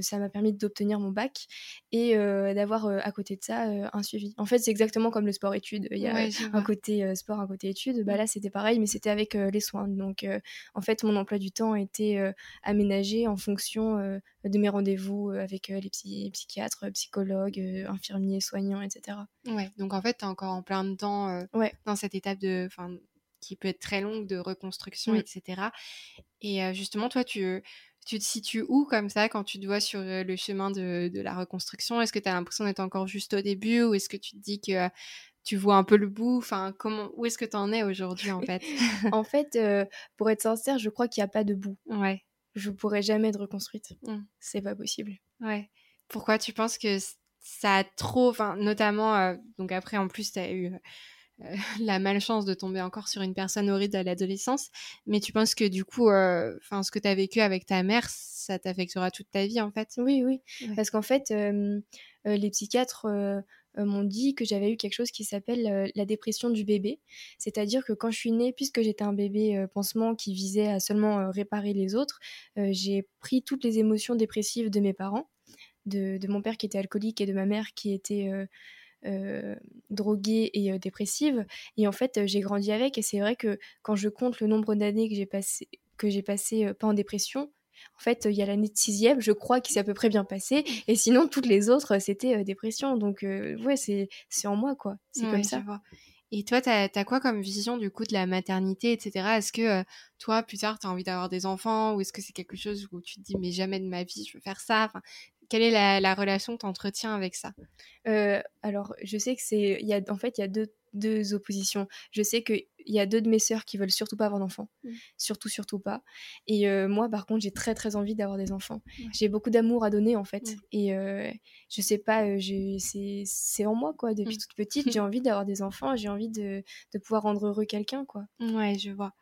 ça m'a permis d'obtenir mon bac et d'avoir à côté de ça un suivi. En fait, c'est exactement comme le sport-études. Il y a un côté sport, un côté études. Bah, mmh. là, c'était pareil, mais c'était avec les soins. Donc, en fait, mon emploi du temps a été aménagé en fonction de mes rendez-vous avec les psychiatres, psychologues, infirmiers, soignants, etc. Ouais, donc en fait, tu es encore en plein dedans ouais. dans cette étape de qui peut être très longue de reconstruction, etc. Et justement, toi, tu, tu te situes où comme ça quand tu te vois sur le chemin de, la reconstruction? Est-ce que tu as l'impression d'être encore juste au début ou est-ce que tu te dis que tu vois un peu le bout? Enfin, comment, où est-ce que tu en es aujourd'hui en fait? [laughs] En fait, pour être sincère, je crois qu'il n'y a pas de bout. Ouais. Je pourrais jamais être reconstruite. Mmh. C'est pas possible. Ouais. Pourquoi tu penses que ça a trop, enfin, notamment, donc après en plus, tu as eu euh, [laughs] la malchance de tomber encore sur une personne horrible à l'adolescence. Mais tu penses que du coup, euh, ce que tu as vécu avec ta mère, ça t'affectera toute ta vie en fait? Oui, oui. Parce qu'en fait, euh, les psychiatres m'ont dit que j'avais eu quelque chose qui s'appelle la dépression du bébé. C'est-à-dire que quand je suis née, puisque j'étais un bébé pansement qui visait à seulement réparer les autres, j'ai pris toutes les émotions dépressives de mes parents. De, de, mon père qui était alcoolique et de ma mère qui était euh, droguée et euh, dépressive. Et en fait, euh, j'ai grandi avec. Et c'est vrai que quand je compte le nombre d'années que j'ai passé, que j'ai passé pas en dépression, en fait, il y a l'année de sixième, je crois qu'il s'est à peu près bien passé. Et sinon, toutes les autres, c'était dépression. Donc, ouais, c'est, c'est en moi, quoi. C'est comme ça. Et toi, tu as, quoi comme vision du coup de la maternité, etc. Est-ce que toi, plus tard, tu as envie d'avoir des enfants? Ou est-ce que c'est quelque chose où tu te dis, mais jamais de ma vie, je veux faire ça? Enfin, quelle est la, relation que tu entretiens avec ça? Alors, je sais que c'est. Y a, en fait, il y a deux, deux oppositions. Je sais qu'il y a deux de mes sœurs qui veulent surtout pas avoir d'enfants. Mmh. Surtout, surtout pas. Et moi, par contre, j'ai très, très envie d'avoir des enfants. J'ai beaucoup d'amour à donner, en fait. Et je sais pas, c'est en moi, quoi. Depuis mmh. toute petite, j'ai envie d'avoir des enfants. J'ai envie de, de, pouvoir rendre heureux quelqu'un, quoi. Ouais, je vois.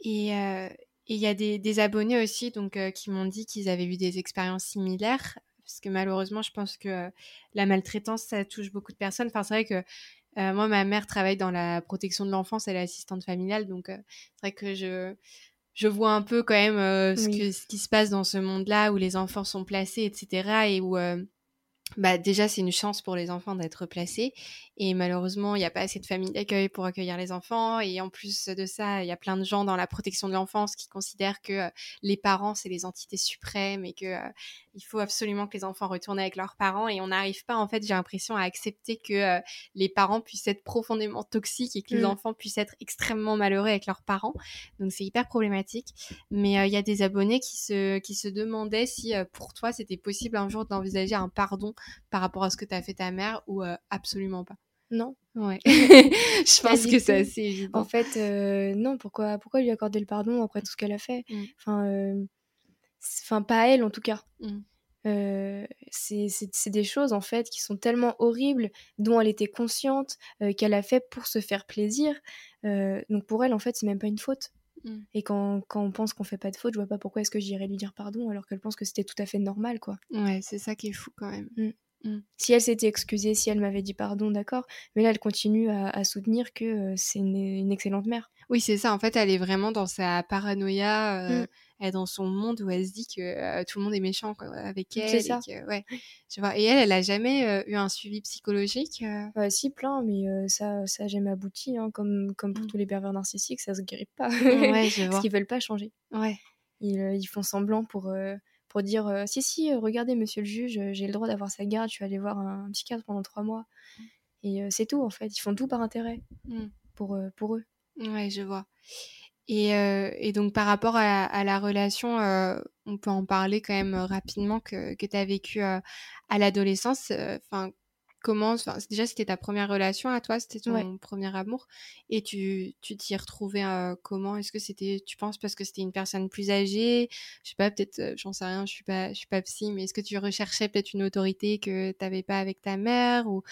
Et il y a des, des, abonnés aussi donc, qui m'ont dit qu'ils avaient eu des expériences similaires. Parce que malheureusement, je pense que la maltraitance, ça touche beaucoup de personnes. Enfin, c'est vrai que moi, ma mère travaille dans la protection de l'enfance, elle est assistante familiale. Donc, c'est vrai que je, je vois un peu quand même ce, que, ce qui se passe dans ce monde-là où les enfants sont placés, etc. Et où bah déjà c'est une chance pour les enfants d'être placés et malheureusement il n'y a pas assez de familles d'accueil pour accueillir les enfants et en plus de ça il y a plein de gens dans la protection de l'enfance qui considèrent que euh, les parents c'est les entités suprêmes et que euh, il faut absolument que les enfants retournent avec leurs parents et on n'arrive pas en fait j'ai l'impression à accepter que euh, les parents puissent être profondément toxiques et que les mmh. enfants puissent être extrêmement malheureux avec leurs parents donc c'est hyper problématique mais il y a des abonnés qui se qui se demandaient si pour toi c'était possible un jour d'envisager un pardon par rapport à ce que t'as fait ta mère ou absolument pas non. Ouais. [laughs] je pense que c'est assez évident. En fait, non, pourquoi, pourquoi lui accorder le pardon après tout ce qu'elle a fait? Mmh. Enfin, enfin, pas elle en tout cas. Mmh. c'est des choses en fait qui sont tellement horribles, dont elle était consciente, qu'elle a fait pour se faire plaisir. donc pour elle, en fait, c'est même pas une faute. Mmh. Et quand, quand, on pense qu'on fait pas de faute, je vois pas pourquoi est-ce que j'irais lui dire pardon alors qu'elle pense que c'était tout à fait normal, quoi. Ouais, c'est ça qui est fou quand même. Mmh. Si elle s'était excusée, si elle m'avait dit pardon, d'accord. Mais là, elle continue à, soutenir que euh, c'est une, excellente mère. Oui, c'est ça. En fait, elle est vraiment dans sa paranoïa, euh, mmh. elle est dans son monde où elle se dit que euh, tout le monde est méchant avec elle. C'est ça. Et, ouais, tu vois. et elle, elle a jamais eu un suivi psychologique bah, Si, plein, mais ça, ça jamais abouti. Hein, comme, comme pour mmh. tous les pervers narcissiques, ça se guérit pas. Ouais, [laughs] je vois. Parce qu'ils veulent pas changer. Ouais. Ils, ils font semblant pour pour dire euh, si si euh, regardez monsieur le juge euh, j'ai le droit d'avoir sa garde je suis allée voir un, psychiatre pendant trois mois mmh. et c'est tout en fait ils font tout par intérêt mmh. pour pour eux ouais je vois et, et donc par rapport à, la relation on peut en parler quand même rapidement que, que tu as vécu à l'adolescence enfin comment, déjà c'était ta première relation à toi, c'était ton premier amour, et tu tu t'y retrouvais euh, comment? Est-ce que c'était, tu penses parce que c'était une personne plus âgée? Je sais pas, peut-être, euh, j'en sais rien, je suis pas, je suis pas psy, mais est-ce que tu recherchais peut-être une autorité que tu t'avais pas avec ta mère ou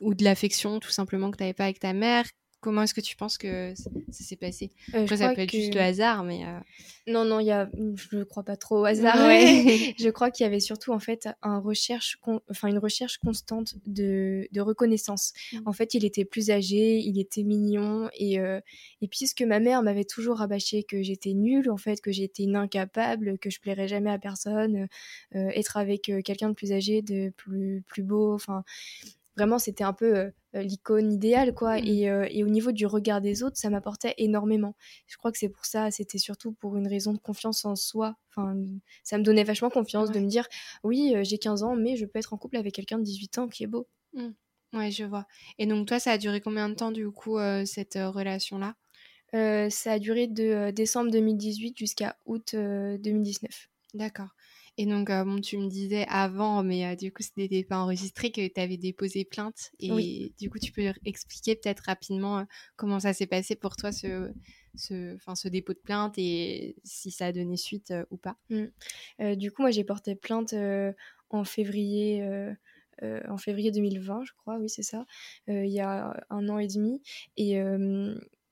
ou de l'affection tout simplement que tu t'avais pas avec ta mère? Comment est-ce que tu penses que ça, s'est passé? Euh, ça peut être juste le hasard, mais... Euh, non, non, y a... je ne crois pas trop au hasard. [laughs] je crois qu'il y avait surtout, en fait, un recherche enfin, une recherche constante de, de reconnaissance. Mmh. En fait, il était plus âgé, il était mignon, et, euh... et puisque ma mère m'avait toujours rabâché que j'étais nulle, en fait, que j'étais une incapable, que je plairais jamais à personne, être avec quelqu'un de plus âgé, de plus, plus beau, enfin vraiment c'était un peu euh, euh, l'icône idéale quoi. Mmh. euh, et, au niveau du regard des autres ça m'apportait énormément. Je crois que c'est pour ça c'était surtout pour une raison de confiance en soi. Enfin ça me donnait vachement confiance de me dire oui j'ai 15 ans mais je peux être en couple avec quelqu'un de 18 ans qui est beau. Mmh. ouais je vois. Et donc toi ça a duré combien de temps du coup cette relation là ça a duré de décembre 2018 jusqu'à août 2019 d'accord et donc, euh, bon, tu me disais avant, mais euh, du coup, ce n'était pas enregistré, que tu avais déposé plainte. Et du coup, tu peux expliquer peut-être rapidement euh, comment ça s'est passé pour toi, ce, ce, ce dépôt de plainte, et si ça a donné suite ou pas? Mmh. du coup, moi, j'ai porté plainte en février. en février 2020, je crois, oui, c'est ça, il y a un an et demi. Et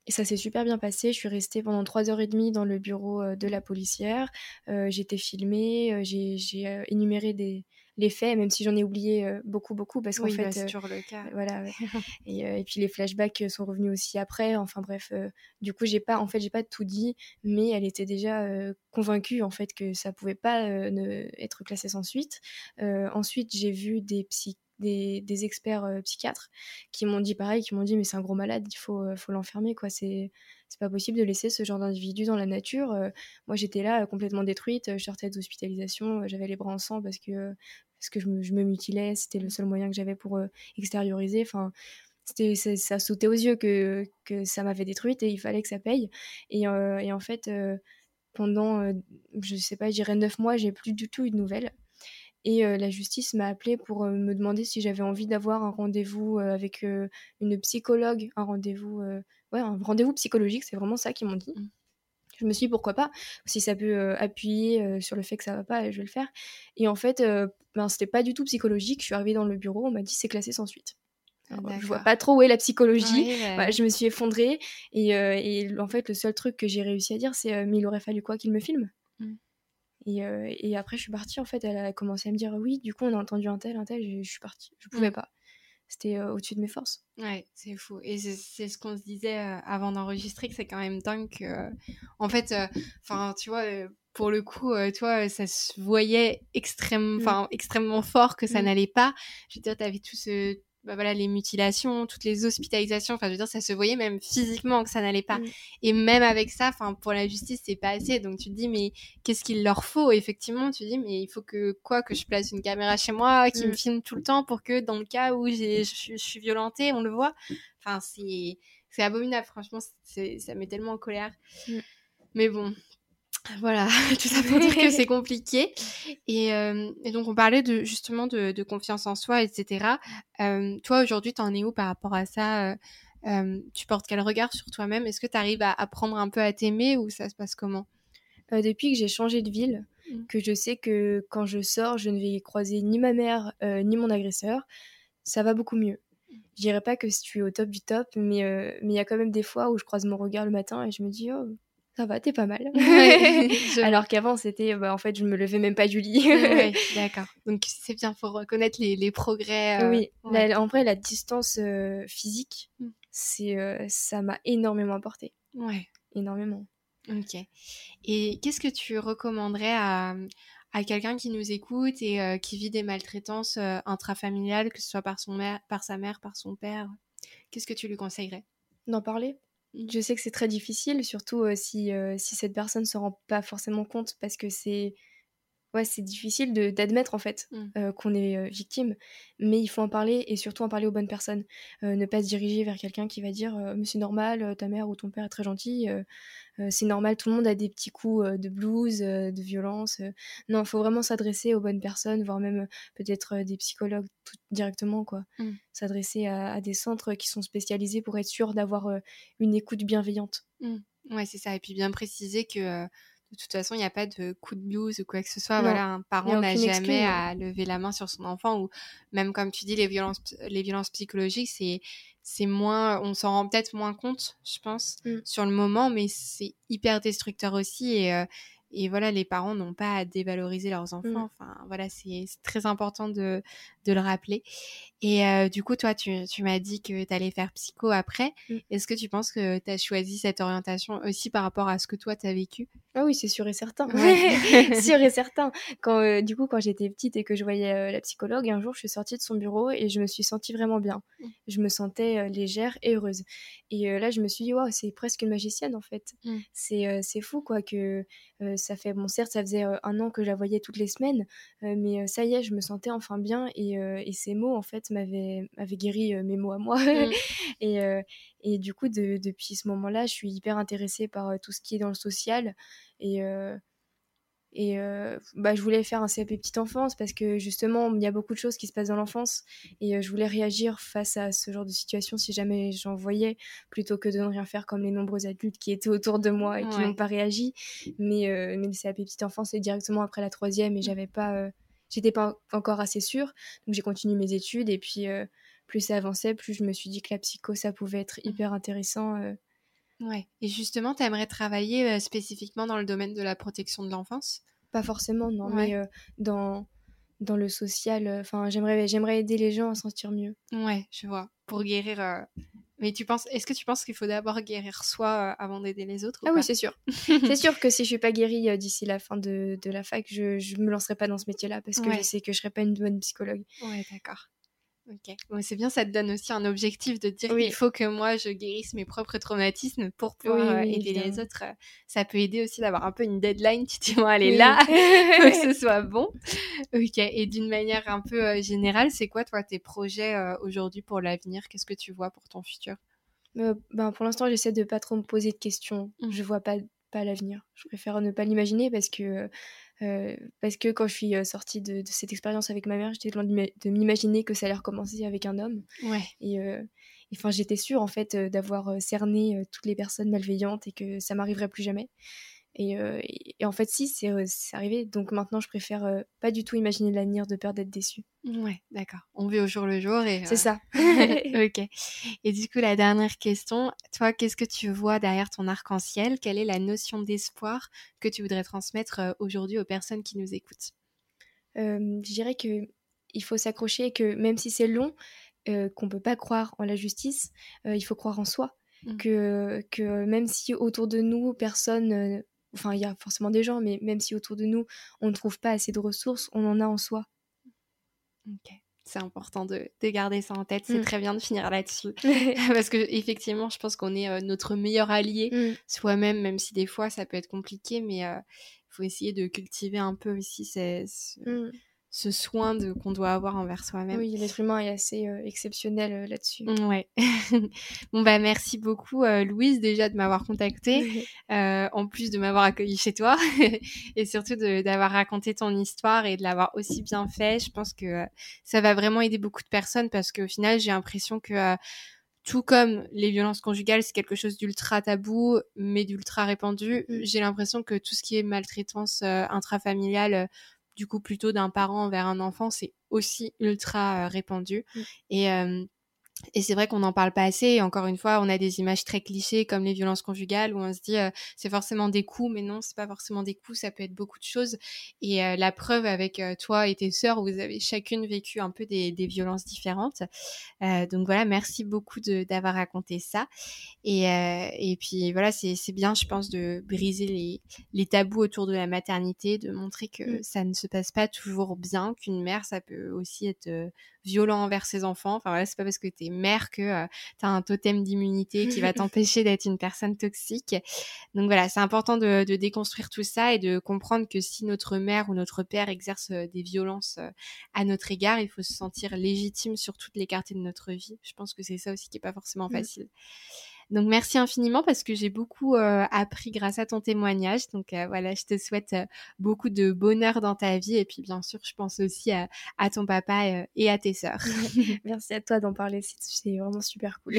et ça s'est super bien passé. Je suis restée pendant trois heures et demie dans le bureau euh, de la policière. Euh, été filmée, euh, j'ai énuméré des, les faits, même si j'en ai oublié beaucoup, beaucoup, parce qu'en oui, fait, bah, c'est toujours le cas. voilà. [laughs] et, et, puis les flashbacks sont revenus aussi après. Enfin bref, du coup, j'ai pas, en fait, j'ai pas tout dit, mais elle était déjà convaincue en fait que ça pouvait pas ne, être classé sans suite. ensuite, j'ai vu des psy des, experts euh, psychiatres qui m'ont dit pareil, qui m'ont dit mais c'est un gros malade, il faut, euh, faut l'enfermer quoi. C'est c'est pas possible de laisser ce genre d'individu dans la nature. Euh, moi j'étais là complètement détruite, je sortais d'hospitalisation, j'avais les bras en sang parce que parce que je me, je me mutilais, c'était le seul moyen que j'avais pour extérioriser. Enfin c'était ça, sautait aux yeux que, que ça m'avait détruite et il fallait que ça paye. Et, et en fait pendant je sais pas, je dirais neuf mois, j'ai plus du tout eu de nouvelles. Et la justice m'a appelé pour me demander si j'avais envie d'avoir un rendez-vous avec une psychologue, un rendez-vous, ouais, un rendez-vous psychologique, c'est vraiment ça qu'ils m'ont dit. Mmh. Je me suis dit pourquoi pas, si ça peut appuyer sur le fait que ça va pas, je vais le faire. Et en fait, ben, c'était pas du tout psychologique. Je suis arrivée dans le bureau, on m'a dit c'est classé sans suite. je vois pas trop où est la psychologie. je me suis effondrée et, et, en fait le seul truc que j'ai réussi à dire c'est mais il aurait fallu quoi qu'il me filme? Mmh. Et, et, après je suis partie en fait elle a commencé à me dire oui du coup on a entendu un tel un tel je, je suis partie je pouvais mmh. pas c'était au-dessus de mes forces. Ouais, c'est fou. Et c'est ce qu'on se disait avant d'enregistrer, que c'est quand même dingue que, en fait, enfin, tu vois, pour le coup, toi, ça se voyait extrême, mmh. extrêmement fort que ça mmh. n'allait pas. Je veux dire, t'avais tout ce, bah voilà, les mutilations, toutes les hospitalisations, enfin, je veux dire, ça se voyait même physiquement que ça n'allait pas. Mm. Et même avec ça, enfin, pour la justice, c'est pas assez. Donc, tu te dis, mais qu'est-ce qu'il leur faut? Effectivement, tu te dis, mais il faut que, quoi, que je place une caméra chez moi, qui me mm. filme tout le temps pour que, dans le cas où je suis violentée, on le voit. Enfin, c'est, abominable, franchement, ça met tellement en colère. Mm. Mais bon, voilà, [laughs] tout ça pour dire que c'est [laughs] compliqué. Et, euh, et, donc, on parlait de, justement de, de confiance en soi, etc. Euh, toi, aujourd'hui, t'en es où par rapport à ça euh, Tu portes quel regard sur toi-même? Est-ce que tu arrives à apprendre un peu à t'aimer ou ça se passe comment? Depuis que j'ai changé de ville, mmh. que je sais que quand je sors, je ne vais croiser ni ma mère ni mon agresseur, ça va beaucoup mieux. Je dirais pas que je suis au top du top, mais il y a quand même des fois où je croise mon regard le matin et je me dis, oh, ça va, t'es pas mal. [laughs] [laughs] Alors qu'avant, c'était, bah, en fait, je me levais même pas du lit. [laughs] d'accord. Donc, c'est bien, faut reconnaître les, les progrès. Euh, oui, en vrai, la distance euh, physique, mm. c'est, euh, ça m'a énormément apporté. Ouais. Énormément. Ok. Et qu'est-ce que tu recommanderais à, à quelqu'un qui nous écoute et qui vit des maltraitances intrafamiliales, que ce soit par, son mère, par sa mère, par son père? Qu'est-ce que tu lui conseillerais? D'en parler? Je sais que c'est très difficile, surtout si, si cette personne ne se rend pas forcément compte, parce que c'est ouais, c'est difficile d'admettre en fait mmh. qu'on est victime, mais il faut en parler et surtout en parler aux bonnes personnes. ne pas se diriger vers quelqu'un qui va dire mais c'est normal, ta mère ou ton père est très gentil, c'est normal, tout le monde a des petits coups de blues, de violence. Non, il faut vraiment s'adresser aux bonnes personnes, voire même peut-être des psychologues tout directement quoi. Mmh. S'adresser à, des centres qui sont spécialisés pour être sûr d'avoir une écoute bienveillante. Mmh. Ouais, c'est ça. Et puis bien préciser que de toute façon, il n'y a pas de coup de blues ou quoi que ce soit. Voilà, un parent n'a jamais à lever la main sur son enfant ou même comme tu dis, les violences, les violences psychologiques, c'est c'est moins, on s'en rend peut-être moins compte, je pense, mmh. sur le moment, mais c'est hyper destructeur aussi et euh, et voilà, les parents n'ont pas à dévaloriser leurs enfants. Mmh. Enfin, voilà, c'est très important de, de, le rappeler. Et euh, du coup, toi, tu, tu m'as dit que tu allais faire psycho après. Mmh. Est-ce que tu penses que tu as choisi cette orientation aussi par rapport à ce que toi, tu as vécu? Ah oui, c'est sûr et certain. [laughs] [laughs] sûr et certain. Quand, euh, du coup, quand j'étais petite et que je voyais euh, la psychologue, un jour, je suis sortie de son bureau et je me suis sentie vraiment bien. Mmh. Je me sentais légère et heureuse. Et là, je me suis dit, waouh, c'est presque une magicienne, en fait. C'est fou, quoi, que ça fait, bon, certes, ça faisait un an que je la voyais toutes les semaines, mais ça y est, je me sentais enfin bien et, et ces mots, en fait, m'avaient guéri mes mots à moi. Mmh. [laughs] et, et du coup, depuis ce moment-là, je suis hyper intéressée par tout ce qui est dans le social et et euh, bah, je voulais faire un CAP petite enfance parce que justement, il y a beaucoup de choses qui se passent dans l'enfance et euh, je voulais réagir face à ce genre de situation si jamais j'en voyais, plutôt que de ne rien faire comme les nombreux adultes qui étaient autour de moi et qui n'ont pas réagi. Mais, euh, mais le CAP petite enfance, c'est directement après la troisième et j'avais pas, j'étais pas encore assez sûre. Donc j'ai continué mes études et puis plus ça avançait, plus je me suis dit que la psycho, ça pouvait être mmh. hyper intéressant Ouais. Et justement, tu aimerais travailler spécifiquement dans le domaine de la protection de l'enfance? Pas forcément, non, mais dans, dans le social, enfin, j'aimerais, j'aimerais aider les gens à s'en sentir mieux. Ouais, je vois. Pour guérir. Mais tu penses, est-ce que tu penses qu'il faut d'abord guérir soi avant d'aider les autres Ah oui, c'est sûr. [laughs] c'est sûr que si je suis pas guérie d'ici la fin de, de, la fac, je, je me lancerai pas dans ce métier-là parce que je sais que je serai pas une bonne psychologue. Ouais, d'accord. Ok, c'est bien, ça te donne aussi un objectif de dire qu'il faut que moi je guérisse mes propres traumatismes pour pouvoir euh, aider les autres. Euh, ça peut aider aussi d'avoir un peu une deadline. Tu te dis, bon, elle là, [laughs] faut que ce [laughs] soit bon. Ok, et d'une manière un peu euh, générale, c'est quoi toi tes projets aujourd'hui pour l'avenir? Qu'est-ce que tu vois pour ton futur? Ben, Pour l'instant, j'essaie de pas trop me poser de questions. Mmh. Je vois pas, pas l'avenir. Je préfère ne pas l'imaginer parce que parce que quand je suis sortie de, cette expérience avec ma mère, j'étais loin de m'imaginer que ça allait recommencer avec un homme. Ouais. Et enfin, j'étais sûre en fait d'avoir cerné toutes les personnes malveillantes et que ça m'arriverait plus jamais. Et, en fait, si, c'est arrivé. Donc maintenant, je préfère pas du tout imaginer l'avenir de peur d'être déçue. Ouais, d'accord. On vit au jour le jour et. C'est ça. [laughs] ok. Et du coup, la dernière question, toi, qu'est-ce que tu vois derrière ton arc-en-ciel? Quelle est la notion d'espoir que tu voudrais transmettre aujourd'hui aux personnes qui nous écoutent? Je dirais que il faut s'accrocher et que même si c'est long, qu'on peut pas croire en la justice, il faut croire en soi. Mmh. Que, que même si autour de nous, personne enfin il y a forcément des gens, mais même si autour de nous on ne trouve pas assez de ressources, on en a en soi. Ok. C'est important de, garder ça en tête. C'est mm. très bien de finir là-dessus. [laughs] Parce que effectivement, je pense qu'on est euh, notre meilleur allié mm. soi-même, même si des fois ça peut être compliqué, mais il euh, faut essayer de cultiver un peu aussi ces, mm ce soin de qu'on doit avoir envers soi-même. Oui, l'être humain est assez euh, exceptionnel euh, là-dessus. Mmh, ouais. [laughs] bon bah merci beaucoup euh, Louise déjà de m'avoir contactée, [laughs] en plus de m'avoir accueilli chez toi [laughs] et surtout d'avoir raconté ton histoire et de l'avoir aussi bien fait. Je pense que ça va vraiment aider beaucoup de personnes parce qu'au final j'ai l'impression que tout comme les violences conjugales, c'est quelque chose d'ultra tabou, mais d'ultra répandu. Mmh. J'ai l'impression que tout ce qui est maltraitance intrafamiliale, du coup plutôt d'un parent vers un enfant, c'est aussi ultra euh, répandu. Mm. Et euh, et c'est vrai qu'on n'en parle pas assez. Et encore une fois, on a des images très clichés comme les violences conjugales où on se dit euh, c'est forcément des coups, mais non, c'est pas forcément des coups, ça peut être beaucoup de choses. Et euh, la preuve avec euh, toi et tes sœurs, vous avez chacune vécu un peu des, des violences différentes. donc voilà, merci beaucoup d'avoir raconté ça. Et, et puis voilà, c'est bien, je pense, de briser les, les, tabous autour de la maternité, de montrer que mmh. ça ne se passe pas toujours bien, qu'une mère, ça peut aussi être violent envers ses enfants. Enfin voilà, c'est pas parce que tu es mère que euh, tu as un totem d'immunité qui va [laughs] t'empêcher d'être une personne toxique. Donc voilà, c'est important de, déconstruire tout ça et de comprendre que si notre mère ou notre père exerce euh, des violences euh, à notre égard, il faut se sentir légitime sur toutes les quartiers de notre vie. Je pense que c'est ça aussi qui est pas forcément mmh. Donc merci infiniment parce que j'ai beaucoup euh, appris grâce à ton témoignage. Donc euh, voilà, je te souhaite euh, beaucoup de bonheur dans ta vie et puis bien sûr, je pense aussi à, ton papa et à tes sœurs. [laughs] merci à toi d'en parler, c'est vraiment super cool.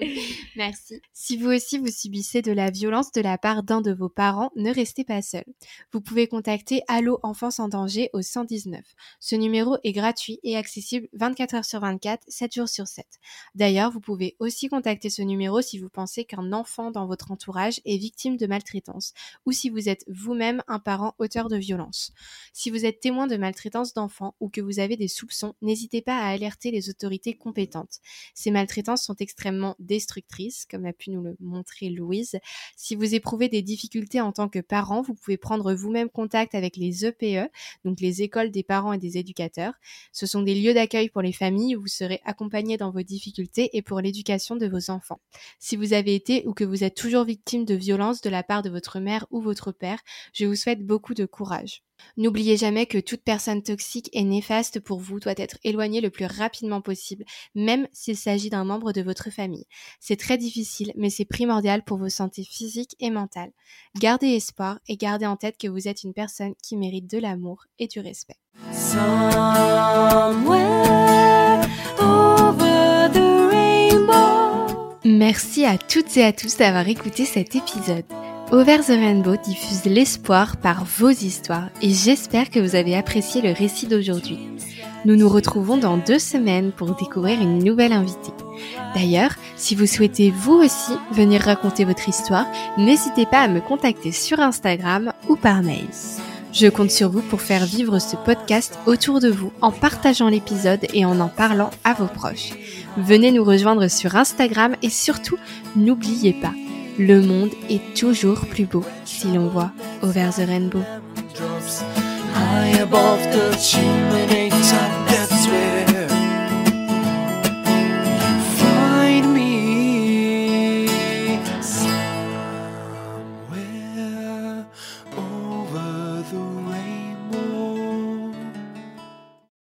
[laughs] merci. Si vous aussi vous subissez de la violence de la part d'un de vos parents, ne restez pas seul. Vous pouvez contacter Allo Enfance en danger au 119. Ce numéro est gratuit et accessible 24 heures sur 24, 7 jours sur 7. D'ailleurs, vous pouvez aussi contacter ce numéro si vous pensez qu'un enfant dans votre entourage est victime de maltraitance ou si vous êtes vous-même un parent auteur de violence. Si vous êtes témoin de maltraitance d'enfants ou que vous avez des soupçons, n'hésitez pas à alerter les autorités compétentes. Ces maltraitances sont extrêmement destructrices, comme a pu nous le montrer Louise. Si vous éprouvez des difficultés en tant que parent, vous pouvez prendre vous-même contact avec les EPE, e, donc les écoles des parents et des éducateurs. Ce sont des lieux d'accueil pour les familles où vous serez accompagné dans vos difficultés et pour l'éducation de vos enfants. Si vous avez été ou que vous êtes toujours victime de violences de la part de votre mère ou votre père, je vous souhaite beaucoup de courage. N'oubliez jamais que toute personne toxique et néfaste pour vous doit être éloignée le plus rapidement possible, même s'il s'agit d'un membre de votre famille. C'est très difficile, mais c'est primordial pour vos santé physique et mentale. Gardez espoir et gardez en tête que vous êtes une personne qui mérite de l'amour et du respect. Merci à toutes et à tous d'avoir écouté cet épisode. Over the Rainbow diffuse l'espoir par vos histoires et j'espère que vous avez apprécié le récit d'aujourd'hui. Nous nous retrouvons dans deux semaines pour découvrir une nouvelle invitée. D'ailleurs, si vous souhaitez vous aussi venir raconter votre histoire, n'hésitez pas à me contacter sur Instagram ou par mail. Je compte sur vous pour faire vivre ce podcast autour de vous en partageant l'épisode et en en parlant à vos proches. Venez nous rejoindre sur Instagram et surtout, n'oubliez pas, le monde est toujours plus beau si l'on voit Over the Rainbow.